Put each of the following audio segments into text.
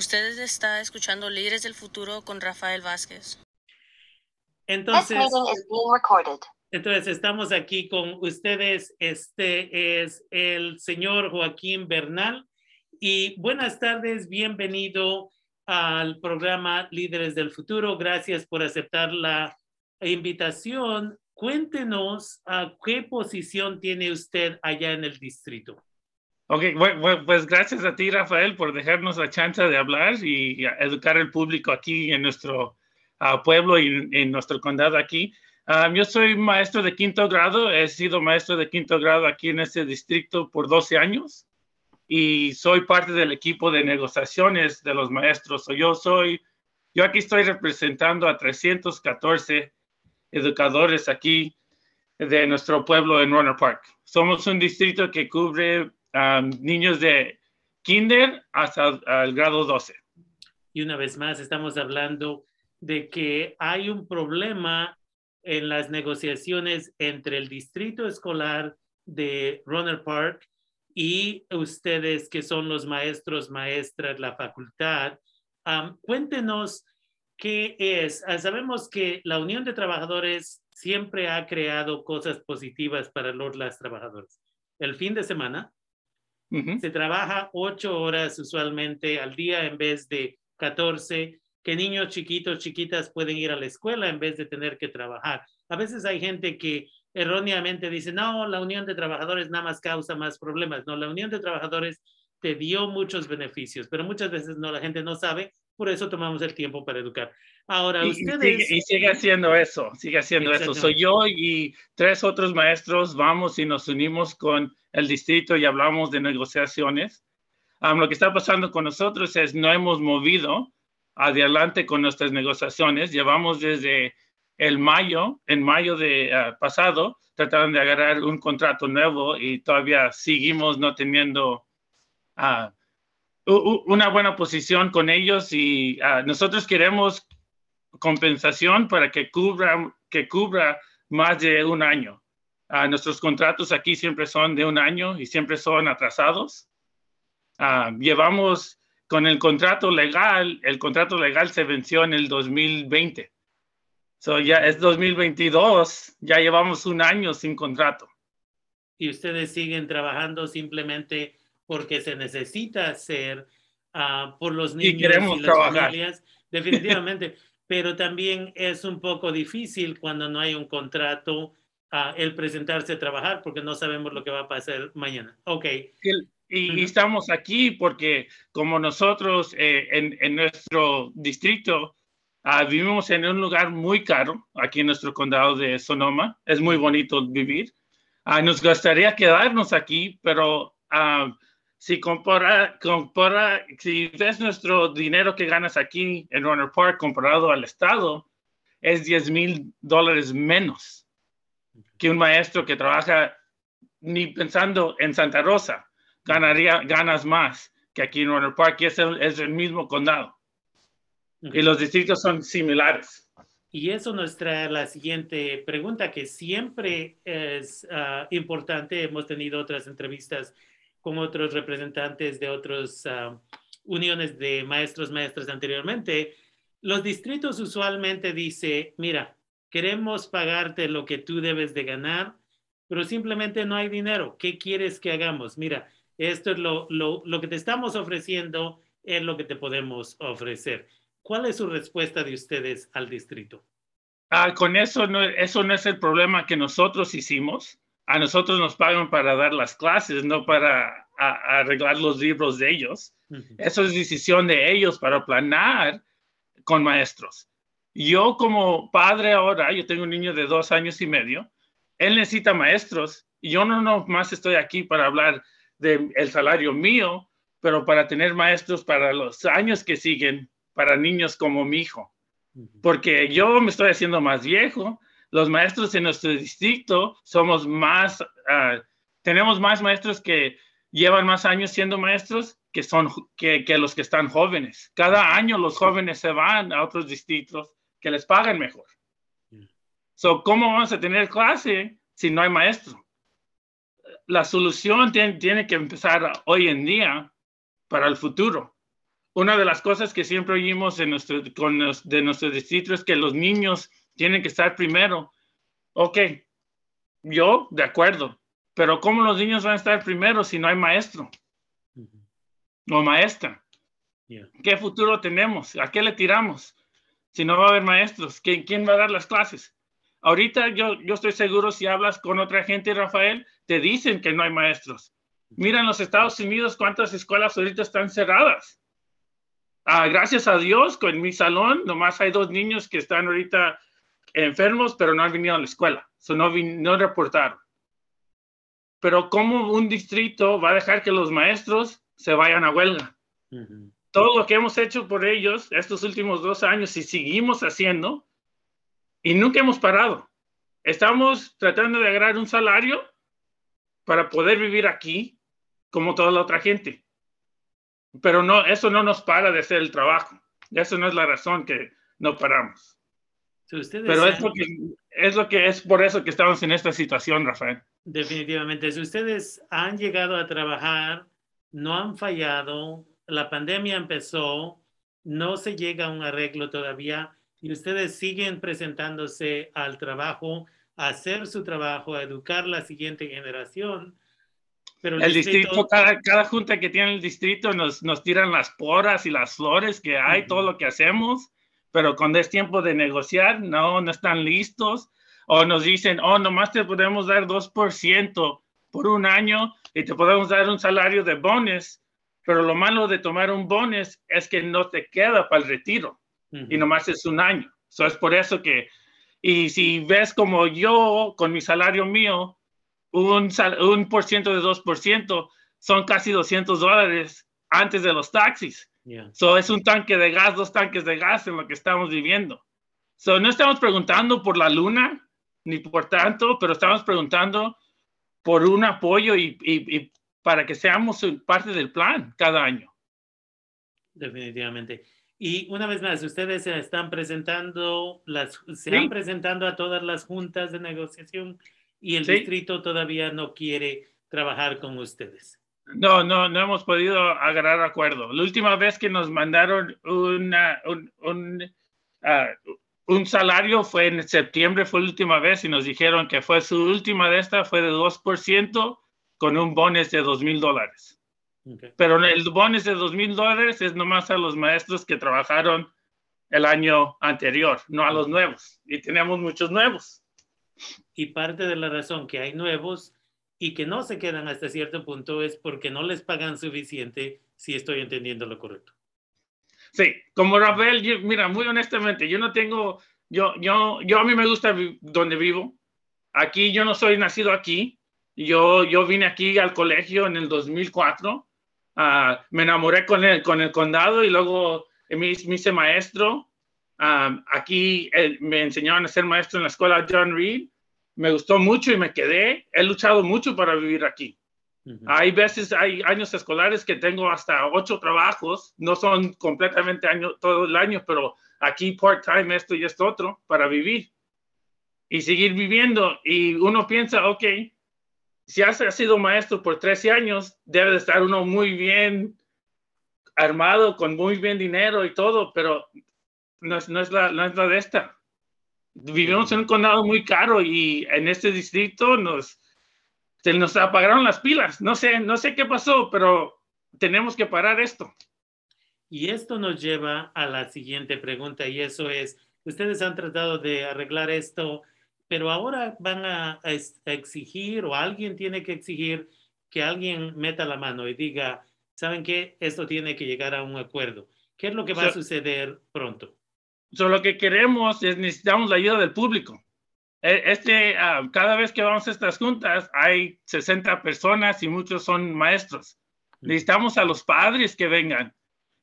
Ustedes está escuchando Líderes del Futuro con Rafael Vázquez. Entonces, entonces estamos aquí con ustedes. Este es el señor Joaquín Bernal. Y buenas tardes, bienvenido al programa Líderes del Futuro. Gracias por aceptar la invitación. Cuéntenos a qué posición tiene usted allá en el distrito. Ok, bueno, pues gracias a ti, Rafael, por dejarnos la chance de hablar y, educar al público aquí en nuestro uh, pueblo y en nuestro condado aquí. Um, yo soy maestro de quinto grado, he sido maestro de quinto grado aquí en este distrito por 12 años y soy parte del equipo de negociaciones de los maestros. yo soy, yo aquí estoy representando a 314 educadores aquí de nuestro pueblo en Runner Park. Somos un distrito que cubre niños de kinder hasta el grado 12. Y una vez más, estamos hablando de que hay un problema en las negociaciones entre el distrito escolar de Runner Park y ustedes que son los maestros, maestras, la facultad. cuéntenos qué es. Ah, sabemos que la Unión de Trabajadores siempre ha creado cosas positivas para los las trabajadores. El fin de semana se trabaja ocho horas usualmente al día en vez de 14, que niños chiquitos, chiquitas pueden ir a la escuela en vez de tener que trabajar. A veces hay gente que erróneamente dice, no, la unión de trabajadores nada más causa más problemas. No, la unión de trabajadores te dio muchos beneficios, pero muchas veces no, la gente no sabe, por eso tomamos el tiempo para educar. Ahora, ustedes... Y sigue, haciendo eso, sigue haciendo eso. Soy yo y tres otros maestros vamos y nos unimos con el distrito y hablamos de negociaciones. lo que está pasando con nosotros es no hemos movido adelante con nuestras negociaciones. Llevamos desde el mayo, en mayo de ah, pasado, tratando de agarrar un contrato nuevo y todavía seguimos no teniendo uh, una buena posición con ellos y ah, nosotros queremos compensación para que cubra, que cubra más de un año. Uh, nuestros contratos aquí siempre son de un año y siempre son atrasados. Uh, llevamos con el contrato legal, el contrato legal se venció en el 2020. So ya es 2022, ya llevamos un año sin contrato. Y ustedes siguen trabajando simplemente porque se necesita hacer uh, por los niños y, queremos las familias, definitivamente. pero también es un poco difícil cuando no hay un contrato el presentarse a trabajar porque no sabemos lo que va a pasar mañana. Ok. Y, estamos aquí porque como nosotros eh, en, en, nuestro distrito ah, vivimos en un lugar muy caro, aquí en nuestro condado de Sonoma, es muy bonito vivir. Uh, nos gustaría quedarnos aquí, pero uh, si compara, compara, si ves nuestro dinero que ganas aquí en Runner Park comparado al estado, es 10 mil dólares menos que un maestro que trabaja ni pensando en Santa Rosa ganaría, ganas más que aquí en Runner Park, y es el, es el mismo condado. Y los distritos son similares. Y eso nos trae la siguiente pregunta, que siempre es ah, importante. Hemos tenido otras entrevistas con otros representantes de otras ah, uniones de maestros, maestras anteriormente. Los distritos usualmente dice, mira, queremos pagarte lo que tú debes de ganar, pero simplemente no hay dinero. ¿Qué quieres que hagamos? Mira, esto es lo, lo, lo que te estamos ofreciendo, es lo que te podemos ofrecer. ¿Cuál es su respuesta de ustedes al distrito? Ah, con eso no, eso no es el problema que nosotros hicimos. A nosotros nos pagan para dar las clases, no para arreglar los libros de ellos. Eso es decisión de ellos para planear con maestros. Yo como padre ahora, yo tengo un niño de dos años y medio, él necesita maestros y yo no más estoy aquí para hablar del el salario mío, pero para tener maestros para los años que siguen, para niños como mi hijo. Porque yo me estoy haciendo más viejo, los maestros en nuestro distrito somos más, ah, tenemos más maestros que llevan más años siendo maestros que, son, que, que los que están jóvenes. Cada año los jóvenes se van a otros distritos que les paguen mejor. So, ¿Cómo vamos a tener clase si no hay maestro? La solución tiene, tiene que empezar hoy en día para el futuro. una de las cosas que siempre oímos en nuestro, con de nuestro distrito es que los niños tienen que estar primero. Ok, yo de acuerdo, pero ¿cómo los niños van a estar primero si no hay maestro o maestra? ¿Qué futuro tenemos? ¿A qué le tiramos? Si no va a haber maestros, ¿quién, quién va a dar las clases? Ahorita yo, yo estoy seguro si hablas con otra gente, Rafael, te dicen que no hay maestros. Mira en los Estados Unidos cuántas escuelas ahorita están cerradas. Ah, gracias a Dios, con mi salón nomás hay dos niños que están ahorita enfermos, pero no han venido a la escuela. So no, no reportaron. Pero ¿cómo un distrito va a dejar que los maestros se vayan a huelga? Todo lo que hemos hecho por ellos estos últimos dos años y seguimos haciendo, y nunca hemos parado. Estamos tratando de agarrar un salario para poder vivir aquí como toda la otra gente. Pero no, eso no nos para de hacer el trabajo. Eso no es la razón que no paramos. Pero es lo, que, es lo que es por eso que estamos en esta situación, Rafael. Definitivamente. Si ustedes han llegado a trabajar, no han fallado, la pandemia empezó, no se llega a un arreglo todavía, y ustedes siguen presentándose al trabajo, a hacer su trabajo, a educar la siguiente generación. Pero el, distrito, cada, cada, junta que tiene el distrito nos, nos tiran las poras y las flores que hay, todo lo que hacemos, pero cuando es tiempo de negociar, no, no están listos. O nos dicen, oh, nomás te podemos dar 2% por un año y te podemos dar un salario de bonos, pero lo malo de tomar un bonus es que no te queda para el retiro y nomás es un año. So es por eso que, y si ves como yo con mi salario mío, un, un por ciento de dos por ciento son casi 200 dólares antes de los taxis. So es un tanque de gas, dos tanques de gas en lo que estamos viviendo. So no estamos preguntando por la luna, ni por tanto, pero estamos preguntando por un apoyo y, y, y para que seamos parte del plan cada año. Definitivamente. Y una vez más, ustedes se están presentando, las, se han presentando a todas las juntas de negociación y el distrito todavía no quiere trabajar con ustedes. No, no, no hemos podido agarrar acuerdo. La última vez que nos mandaron una, un, un, ah, un, salario fue en septiembre, fue la última vez, y nos dijeron que fue su última de esta, fue de 2% con un bonus de dos mil dólares. Pero el bonus de dos mil dólares es nomás a los maestros que trabajaron el año anterior, no a los nuevos. Y tenemos muchos nuevos. Y parte de la razón que hay nuevos y que no se quedan hasta cierto punto es porque no les pagan suficiente, si estoy entendiendo lo correcto. Sí, como Rafael, mira, muy honestamente, yo no tengo, yo, yo, yo a mí me gusta donde vivo. Aquí yo no soy nacido aquí. Yo, yo vine aquí al colegio en el 2004 Ah, me enamoré con el, con el condado y luego me, hice maestro. Ah, aquí eh, me enseñaron a ser maestro en la escuela John Reed. Me gustó mucho y me quedé. He luchado mucho para vivir aquí. Hay veces, hay años escolares que tengo hasta ocho trabajos, no son completamente año, todo el año, pero aquí part-time esto y esto otro para vivir y seguir viviendo. Y uno piensa, ok, si has sido maestro por 13 años, debe de estar uno muy bien armado, con muy bien dinero y todo, pero no es, no es, la, no es la de esta. Vivimos en un condado muy caro y en este distrito nos, se nos apagaron las pilas. No sé, no sé qué pasó, pero tenemos que parar esto. Y esto nos lleva a la siguiente pregunta y eso es, ustedes han tratado de arreglar esto pero ahora van a, exigir o alguien tiene que exigir que alguien meta la mano y diga, ¿saben qué? Esto tiene que llegar a un acuerdo. ¿Qué es lo que va a suceder pronto? Lo que queremos es necesitamos la ayuda del público. E, este, ah, cada vez que vamos a estas juntas hay 60 personas y muchos son maestros. Necesitamos a los padres que vengan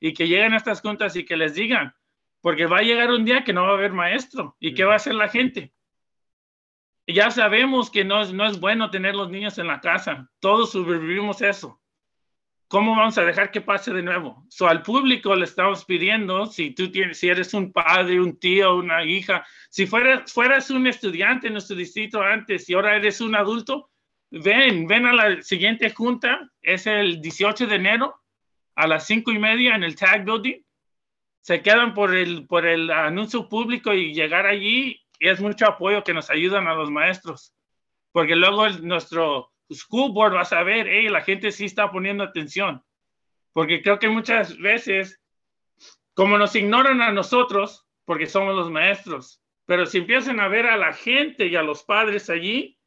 y que lleguen a estas juntas y que les digan, porque va a llegar un día que no va a haber maestro. ¿Y qué va a hacer la gente? ya sabemos que no es, no es bueno tener los niños en la casa. Todos sobrevivimos eso. ¿Cómo vamos a dejar que pase de nuevo? So, al público le estamos pidiendo, si tú tienes, si eres un padre, un tío, una hija, si fueras, fueras un estudiante en nuestro distrito antes y ahora eres un adulto, ven, ven a la siguiente junta, es el 18 de enero, a las cinco y media en el Tag Building. Se quedan por el, por el anuncio público y llegar allí y es mucho apoyo que nos ayudan a los maestros. Porque luego nuestro school board va a saber, hey, la gente sí está poniendo atención. Porque creo que muchas veces, como nos ignoran a nosotros, porque somos los maestros, pero si empiezan a ver a la gente y a los padres allí,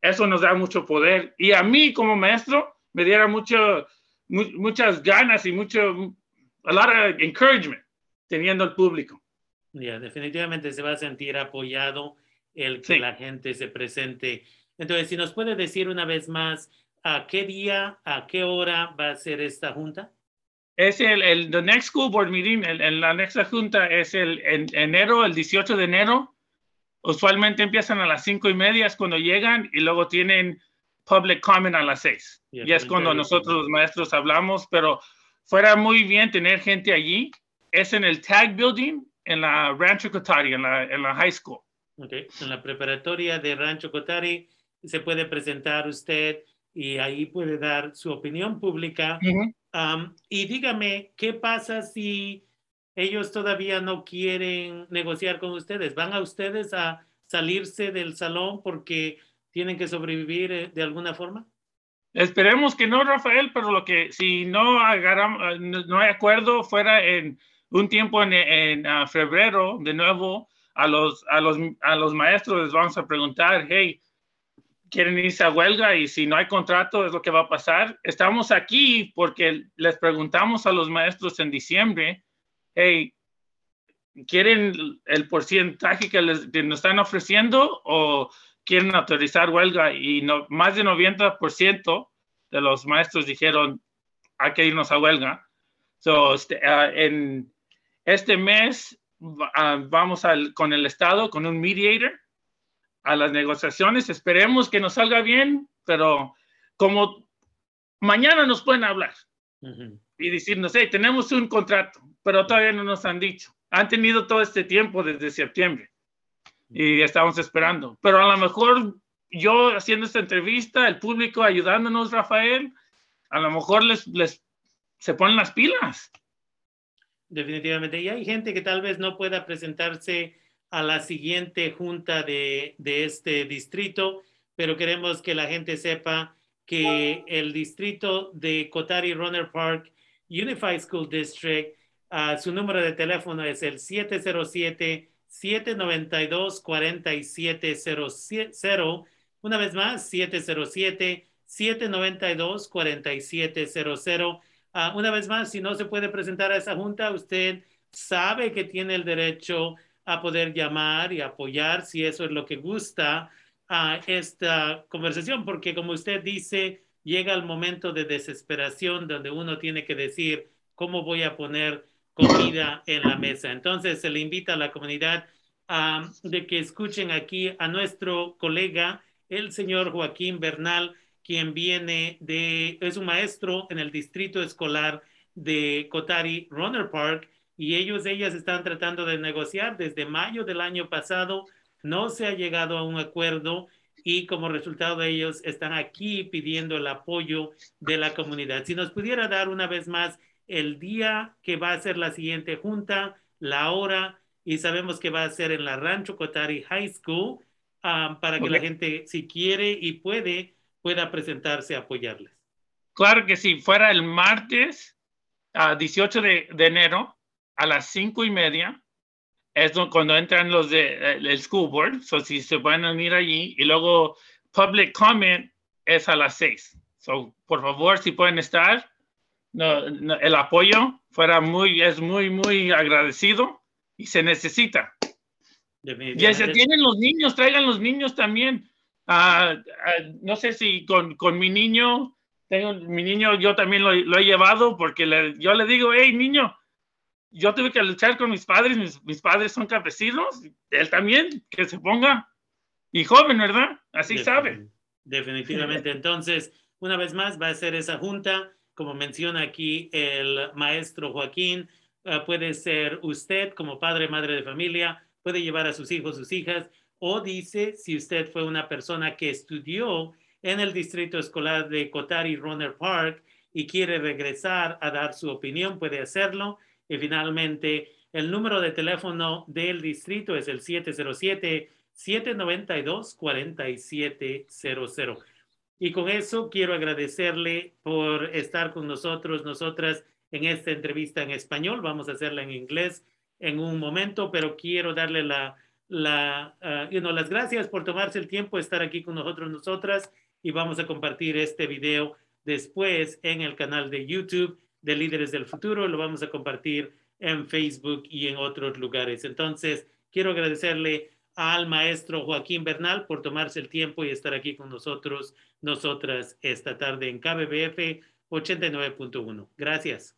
eso nos da mucho poder. Y a mí como maestro me diera mucho, muchas ganas y mucho, a lot of encouragement teniendo el público. Ya, definitivamente se va a sentir apoyado el que la gente se presente. Entonces, si nos puede decir una vez más, ¿a qué día, a qué hora va a ser esta junta? Es el, el the next school board meeting, el, la next junta es el en, enero, el 18 de enero. Usualmente empiezan a las cinco y media, es cuando llegan, y luego tienen public comment a las seis. y es cuando nosotros los maestros hablamos, pero fuera muy bien tener gente allí. Es en el Tag Building, en la Rancho Cotari, en la, en la high school. Okay. En la preparatoria de Rancho Cotari se puede presentar usted y ahí puede dar su opinión pública. y dígame, ¿qué pasa si ellos todavía no quieren negociar con ustedes? ¿Van a ustedes a salirse del salón porque tienen que sobrevivir eh, de alguna forma? Esperemos que no, Rafael, pero lo que si no agarramos, no hay acuerdo fuera en un tiempo en, ah, febrero, de nuevo, a los, a, los, a los maestros les vamos a preguntar, hey, ¿quieren irse a huelga? Y si no hay contrato, es lo que va a pasar. Estamos aquí porque les preguntamos a los maestros en diciembre, hey, ¿quieren el porcentaje que, les, nos están ofreciendo o quieren autorizar huelga? Y no, más de 90% de los maestros dijeron, hay que irnos a huelga. So, este, ah, en, este mes ah, vamos al, con el Estado, con un mediator, a las negociaciones. Esperemos que nos salga bien, pero como mañana nos pueden hablar y decirnos, hey, tenemos un contrato, pero todavía no nos han dicho. Han tenido todo este tiempo desde septiembre y estamos esperando. Pero a lo mejor yo haciendo esta entrevista, el público ayudándonos, Rafael, a lo mejor les, les se ponen las pilas. Definitivamente. Y hay gente que tal vez no pueda presentarse a la siguiente junta de, de este distrito, pero queremos que la gente sepa que el distrito de Cotari Runner Park Unified School District, uh, su número de teléfono es el 707-792-4700. Una vez más, 707-792-4700 Ah, una vez más, si no se puede presentar a esa junta, usted sabe que tiene el derecho a poder llamar y apoyar si eso es lo que gusta a esta conversación, porque como usted dice, llega el momento de desesperación donde uno tiene que decir cómo voy a poner comida en la mesa. Entonces se le invita a la comunidad a de que escuchen aquí a nuestro colega, el señor Joaquín Bernal, quien viene de, es un maestro en el distrito escolar de Cotari Runner Park y ellos, ellas están tratando de negociar desde mayo del año pasado. No se ha llegado a un acuerdo y como resultado de ellos están aquí pidiendo el apoyo de la comunidad. Si nos pudiera dar una vez más el día que va a ser la siguiente junta, la hora, y sabemos que va a ser en la Rancho Cotari High School, ah, para que la gente, si quiere y puede, pueda presentarse a apoyarles. Claro que sí, fuera el martes a 18 de, enero a las cinco y media, es cuando entran los del de, school board, so si se pueden unir allí, y luego public comment es a las seis. So, por favor, si pueden estar, no, el apoyo fuera muy, es muy, muy agradecido y se necesita. Y se tienen los niños, traigan los niños también. Ah, ah, no sé si con, con, mi niño, tengo mi niño, yo también lo, lo he llevado porque le, yo le digo, hey niño, yo tuve que luchar con mis padres, mis, mis, padres son campesinos, él también, que se ponga, y joven, ¿verdad? Así sabe. Definitivamente. Entonces, una vez más, va a ser esa junta, como menciona aquí el maestro Joaquín, ah, puede ser usted como padre, madre de familia, puede llevar a sus hijos, sus hijas, o dice si usted fue una persona que estudió en el distrito escolar de Cotari Runner Park y quiere regresar a dar su opinión, puede hacerlo. Y finalmente, el número de teléfono del distrito es el 707-792-4700. Y con eso quiero agradecerle por estar con nosotros, nosotras, en esta entrevista en español. Vamos a hacerla en inglés en un momento, pero quiero darle la, la, uh, las gracias por tomarse el tiempo de estar aquí con nosotros, nosotras, y vamos a compartir este video después en el canal de YouTube de Líderes del Futuro. Lo vamos a compartir en Facebook y en otros lugares. Entonces, quiero agradecerle al maestro Joaquín Bernal por tomarse el tiempo y estar aquí con nosotros, nosotras, esta tarde en KBBF 89.1. Gracias.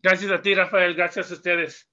Gracias a ti, Rafael. Gracias a ustedes.